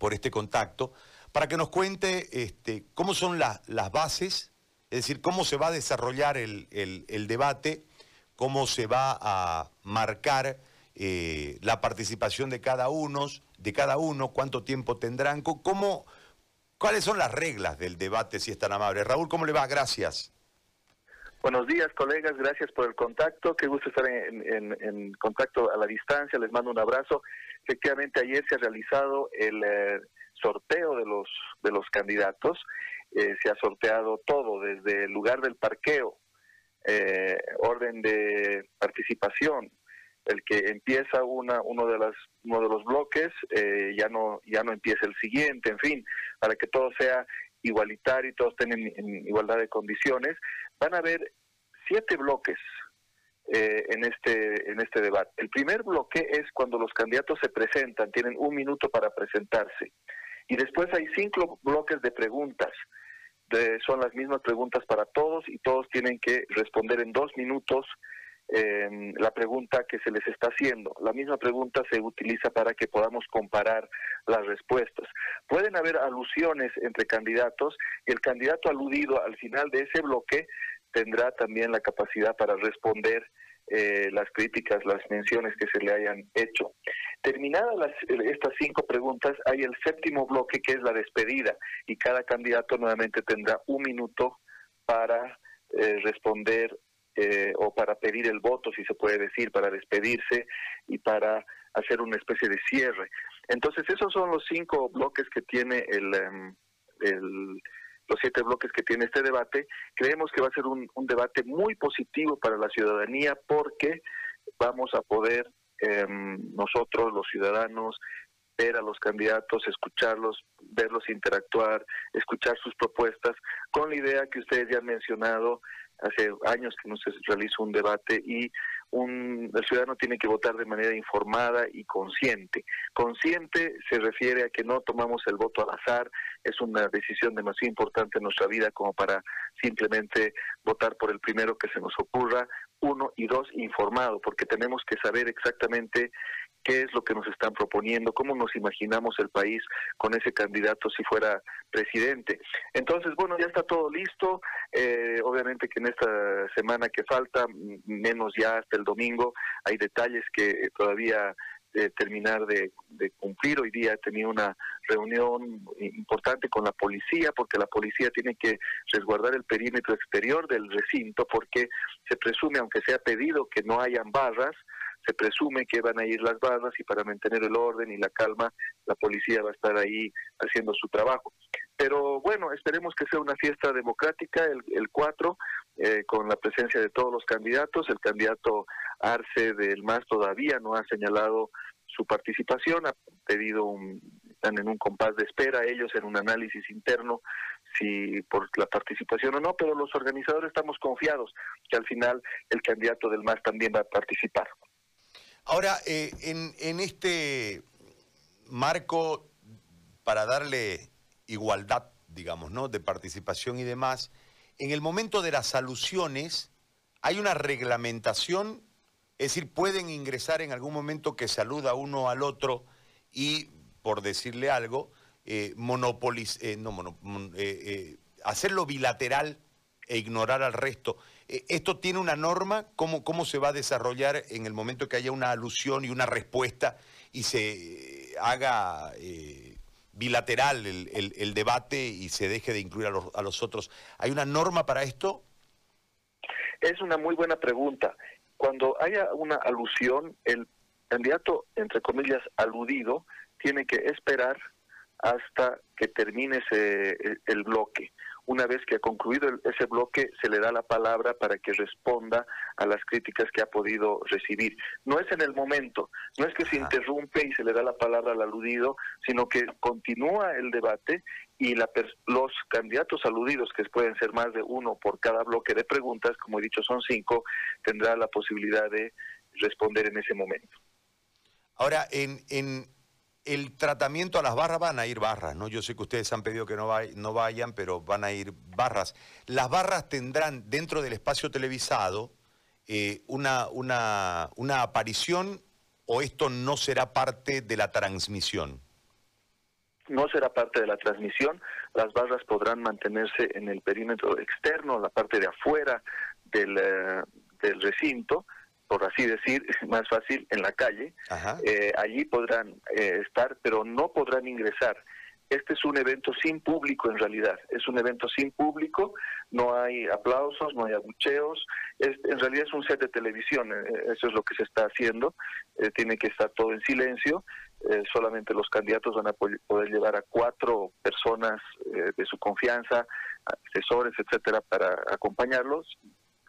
por este contacto, para que nos cuente este, cómo son las bases, es decir, cómo se va a desarrollar el, debate, cómo se va a marcar eh, la participación de cada uno, de cada uno, cuánto tiempo tendrán, cómo, cuáles son las reglas del debate, si es tan amable. Raúl, ¿cómo le va? Gracias. Buenos días, colegas. Gracias por el contacto. Qué gusto estar en, contacto a la distancia. Les mando un abrazo. Efectivamente, ayer se ha realizado el eh, sorteo de los de los candidatos. Eh, se ha sorteado todo, desde el lugar del parqueo, eh, orden de participación, el que empieza una uno de las uno de los bloques ya no ya no empieza el siguiente, en fin, para que todo sea igualitario y todos tengan en igualdad de condiciones van a haber siete bloques eh, en este en este debate. El primer bloque es cuando los candidatos se presentan, tienen un minuto para presentarse, y después hay cinco bloques de preguntas. son las mismas preguntas para todos y todos tienen que responder en dos minutos la pregunta que se les está haciendo. La misma pregunta se utiliza para que podamos comparar las respuestas. Pueden haber alusiones entre candidatos y el candidato aludido al final de ese bloque tendrá también la capacidad para responder eh, las críticas, las menciones que se le hayan hecho. Terminadas estas cinco preguntas, hay el séptimo bloque que es la despedida y cada candidato nuevamente tendrá un minuto para eh, responder eh, o para pedir el voto, si se puede decir, para despedirse y para hacer una especie de cierre. Entonces, esos son los cinco bloques que tiene el, em, los siete bloques que tiene este debate. Creemos que va a ser un, debate muy positivo para la ciudadanía porque vamos a poder em, nosotros, los ciudadanos, ver a los candidatos, escucharlos, verlos interactuar, escuchar sus propuestas, con la idea que ustedes ya han mencionado, hace años que no se realiza un debate y un, el ciudadano tiene que votar de manera informada y consciente. Consciente se refiere a que no tomamos el voto al azar, es una decisión demasiado importante en nuestra vida como para simplemente votar por el primero que se nos ocurra, uno y dos, informado, porque tenemos que saber exactamente qué es lo que nos están proponiendo, cómo nos imaginamos el país con ese candidato si fuera presidente. Entonces, bueno, ya está todo listo. Eh, obviamente que en esta semana que falta, menos ya hasta el domingo, hay detalles que todavía eh, terminar de, cumplir. Hoy día he tenido una reunión importante con la policía porque la policía tiene que resguardar el perímetro exterior del recinto porque se presume, aunque sea pedido que no hayan barras, se presume que van a ir las barras y para mantener el orden y la calma, la policía va a estar ahí haciendo su trabajo. Pero bueno, esperemos que sea una fiesta democrática el, el 4, eh, con la presencia de todos los candidatos. El candidato Arce del MAS todavía no ha señalado su participación, ha pedido un, están en un compás de espera ellos en un análisis interno si por la participación o no, pero los organizadores estamos confiados que al final el candidato del MAS también va a participar. Ahora, eh, en, este marco, para darle igualdad, digamos, ¿no? de participación y demás, en el momento de las alusiones, ¿hay una reglamentación? Es decir, pueden ingresar en algún momento que saluda uno al otro y, por decirle algo, eh, eh no, eh, eh, hacerlo bilateral e ignorar al resto. Eh, ¿Esto tiene una norma? ¿Cómo, ¿Cómo se va a desarrollar en el momento que haya una alusión y una respuesta y se eh, haga eh, bilateral el, debate y se deje de incluir a los, a los otros? ¿Hay una norma para esto? Es una muy buena pregunta. Cuando haya una alusión, el candidato, entre comillas, aludido, tiene que esperar hasta que termine ese, el bloque. Una vez que ha concluido ese bloque, se le da la palabra para que responda a las críticas que ha podido recibir. No es en el momento, no es que se interrumpe y se le da la palabra al aludido, sino que continúa el debate y la los candidatos aludidos, que pueden ser más de uno por cada bloque de preguntas, como he dicho son cinco, tendrá la posibilidad de responder en ese momento. Ahora, en, en el tratamiento a las barras van a ir barras, ¿no? Yo sé que ustedes han pedido que no, no vayan, pero van a ir barras. Las barras tendrán dentro del espacio televisado eh, una, aparición o esto no será parte de la transmisión. no será parte de la transmisión, las barras podrán mantenerse en el perímetro externo, la parte de afuera del, eh, del recinto, por así decir, más fácil, en la calle. Eh, allí podrán eh, estar, pero no podrán ingresar. Este es un evento sin público en realidad, es un evento sin público, no hay aplausos, no hay abucheos, en realidad es un set de televisión, eso es lo que se está haciendo, tiene que estar todo en silencio, solamente los candidatos van a poder llevar a cuatro personas de su confianza, asesores, etcétera, para acompañarlos,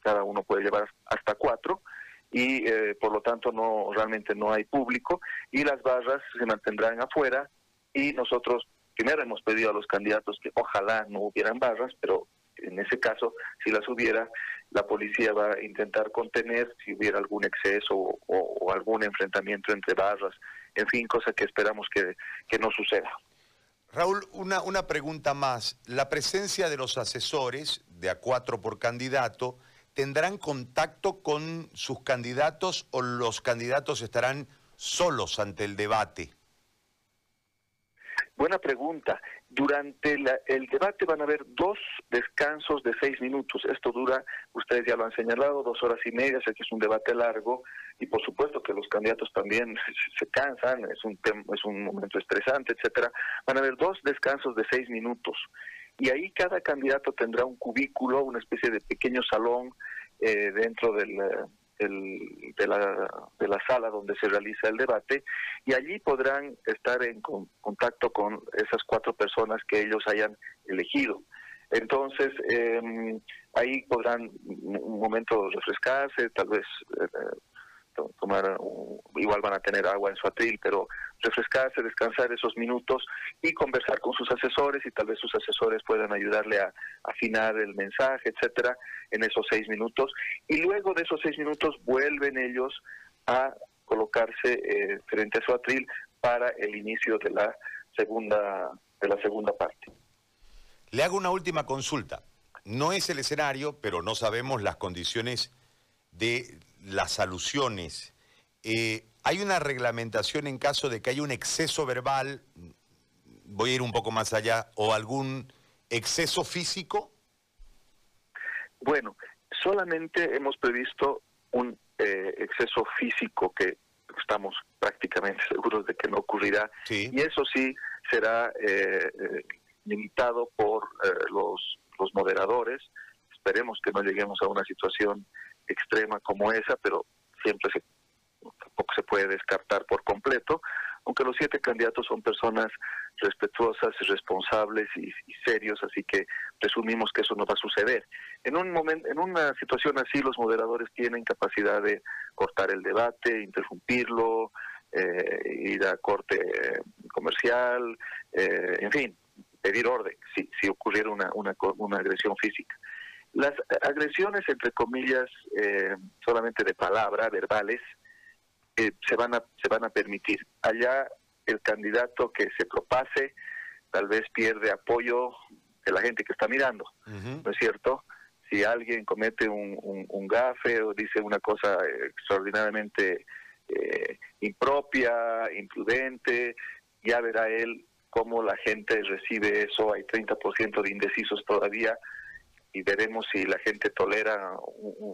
cada uno puede llevar hasta cuatro y eh, por lo tanto no realmente no hay público y las barras se mantendrán afuera y nosotros primero hemos pedido a los candidatos que ojalá no hubieran barras, pero en ese caso, si las hubiera, la policía va a intentar contener si hubiera algún exceso o, algún enfrentamiento entre barras, en fin, cosa que esperamos que, que no suceda. Raúl, una, una pregunta más. La presencia de los asesores, de a cuatro por candidato, ¿tendrán contacto con sus candidatos o los candidatos estarán solos ante el debate? Buena pregunta. Durante el debate van a haber dos descansos de seis minutos. Esto dura, ustedes ya lo han señalado, dos horas y media, sé que es un debate largo y por supuesto que los candidatos también se cansan, es un, es un momento estresante, etcétera. Van a haber dos descansos de seis minutos y ahí cada candidato tendrá un cubículo, una especie de pequeño salón eh, dentro del, de, la, de la sala donde se realiza el debate y allí podrán estar en contacto con esas cuatro personas que ellos hayan elegido. Entonces, eh, ahí podrán un momento refrescarse, tal vez eh, tomar, igual van a tener agua en su atril, pero refrescarse, descansar esos minutos y conversar con sus asesores y tal vez sus asesores puedan ayudarle a afinar el mensaje, etcétera, en esos seis minutos. Y luego de esos seis minutos vuelven ellos a colocarse eh, frente a su atril para el inicio de la segunda de la segunda parte. Le hago una última consulta. No es el escenario, pero no sabemos las condiciones de las alusiones. Eh, ¿Hay una reglamentación en caso de que haya un exceso verbal, voy a ir un poco más allá, o algún exceso físico? Bueno, solamente hemos previsto un eh, exceso físico que estamos prácticamente seguros de que no ocurrirá. Y eso sí será eh, limitado por los, los moderadores. Esperemos que no lleguemos a una situación extrema como esa, pero siempre se, tampoco se puede descartar por completo, aunque los siete candidatos son personas respetuosas, responsables y, serios, así que presumimos que eso no va a suceder. En un momento, en una situación así, los moderadores tienen capacidad de cortar el debate, interrumpirlo, eh, ir a corte comercial, eh, en fin, pedir orden si, si ocurriera una, una, una agresión física. Las agresiones, entre comillas, eh, solamente de palabra, verbales, eh, se, van a, se van a permitir. Allá el candidato que se propase tal vez pierde apoyo de la gente que está mirando, ¿no es cierto? Si alguien comete un, un, gafe o dice una cosa extraordinariamente eh, impropia, imprudente, ya verá él cómo la gente recibe eso. Hay 30% de indecisos todavía y veremos si la gente tolera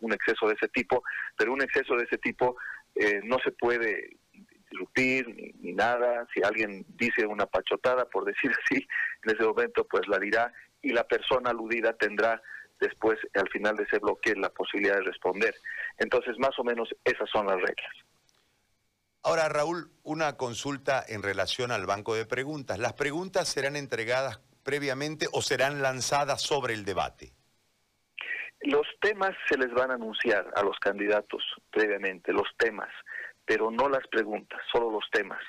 un, exceso de ese tipo, pero un exceso de ese tipo eh, no se puede interrumpir ni, nada, si alguien dice una pachotada, por decir así, en ese momento pues la dirá y la persona aludida tendrá después, al final de ese bloque, la posibilidad de responder. Entonces, más o menos esas son las reglas. Ahora, Raúl, una consulta en relación al banco de preguntas. ¿Las preguntas serán entregadas previamente o serán lanzadas sobre el debate? Los temas se les van a anunciar a los candidatos previamente, los temas, pero no las preguntas, solo los temas.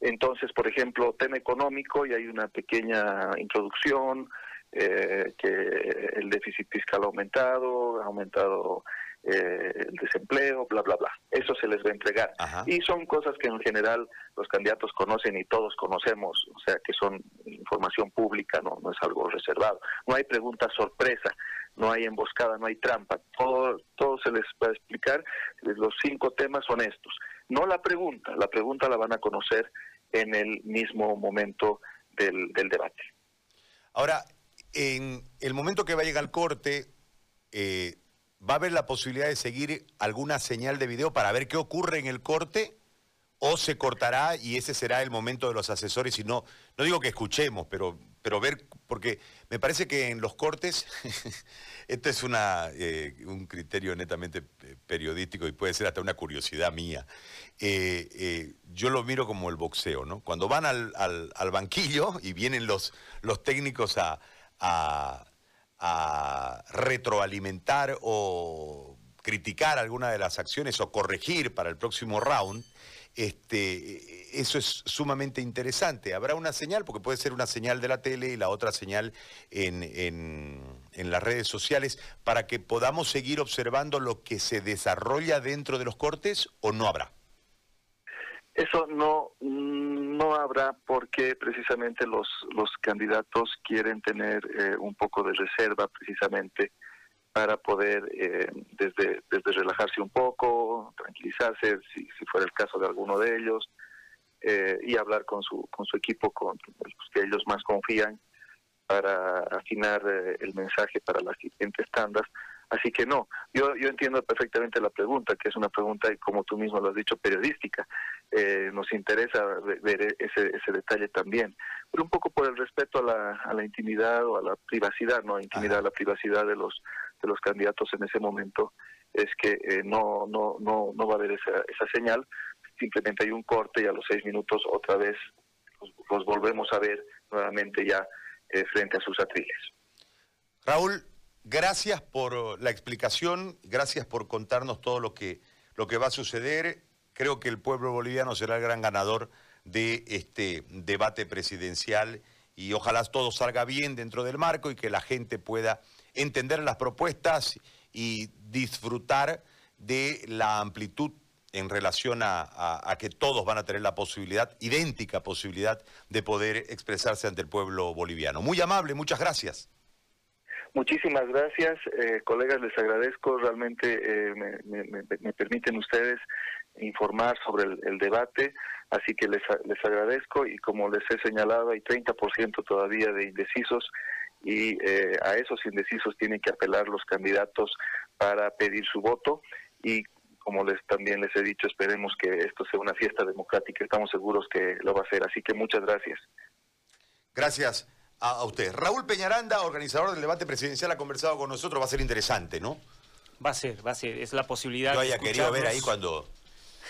Entonces, por ejemplo, tema económico y hay una pequeña introducción, eh, que el déficit fiscal ha aumentado, ha aumentado eh, el desempleo, bla, bla, bla. Eso se les va a entregar. Y son cosas que en general los candidatos conocen y todos conocemos, o sea, que son información pública, no, no es algo reservado. No hay pregunta sorpresa no hay emboscada, no hay trampa, todo, todo se les va a explicar, los cinco temas son estos. No la pregunta, la pregunta la van a conocer en el mismo momento del, debate. Ahora, en el momento que vaya al corte, eh, ¿va a haber la posibilidad de seguir alguna señal de video para ver qué ocurre en el corte? ¿O se cortará y ese será el momento de los asesores? Y no, no digo que escuchemos, pero, pero ver, porque me parece que en los cortes, esto es una, eh, un criterio netamente eh, periodístico y puede ser hasta una curiosidad mía. Eh, yo lo miro como el boxeo, ¿no? Cuando van al, al, banquillo y vienen los, los técnicos a, a retroalimentar o criticar alguna de las acciones o corregir para el próximo round, este, eso es sumamente interesante. Habrá una señal, porque puede ser una señal de la tele y la otra señal en, en, las redes sociales, para que podamos seguir observando lo que se desarrolla dentro de los cortes o no habrá. Eso no, no habrá porque precisamente los, los candidatos quieren tener eh, un poco de reserva precisamente para poder eh, desde, desde relajarse un poco, tranquilizarse si, si fuera el caso de alguno de ellos eh, y hablar con su, con su equipo, con los que ellos más confían para afinar eh, el mensaje para las siguientes tandas. Así que no, yo, yo entiendo perfectamente la pregunta, que es una pregunta, como tú mismo lo has dicho, periodística. Nos interesa ver ese, ese detalle también, pero un poco por el respeto a la, a la intimidad o a la privacidad, no a intimidad, a la privacidad de los de los candidatos en ese momento es que eh, no, no, no, no va a haber esa, esa señal, simplemente hay un corte y a los seis minutos otra vez los, volvemos a ver nuevamente ya eh, frente a sus atriles. Raúl, gracias por la explicación, gracias por contarnos todo lo que, lo que va a suceder. Creo que el pueblo boliviano será el gran ganador de este debate presidencial y ojalá todo salga bien dentro del marco y que la gente pueda entender las propuestas y disfrutar de la amplitud en relación a, que todos van a tener la posibilidad, idéntica posibilidad, de poder expresarse ante el pueblo boliviano. Muy amable, muchas gracias. Muchísimas gracias, eh, colegas, les agradezco, realmente eh, me, permiten ustedes informar sobre el, debate, así que les, les agradezco y como les he señalado, hay 30% todavía de indecisos y eh, a esos indecisos tienen que apelar los candidatos para pedir su voto y como les también les he dicho, esperemos que esto sea una fiesta democrática, estamos seguros que lo va a ser, así que muchas gracias. Gracias a, usted. Raúl Peñaranda, organizador del debate presidencial, ha conversado con nosotros, va a ser interesante, ¿no? Va a ser, va a ser, es la posibilidad. Yo haya querido ver ahí cuando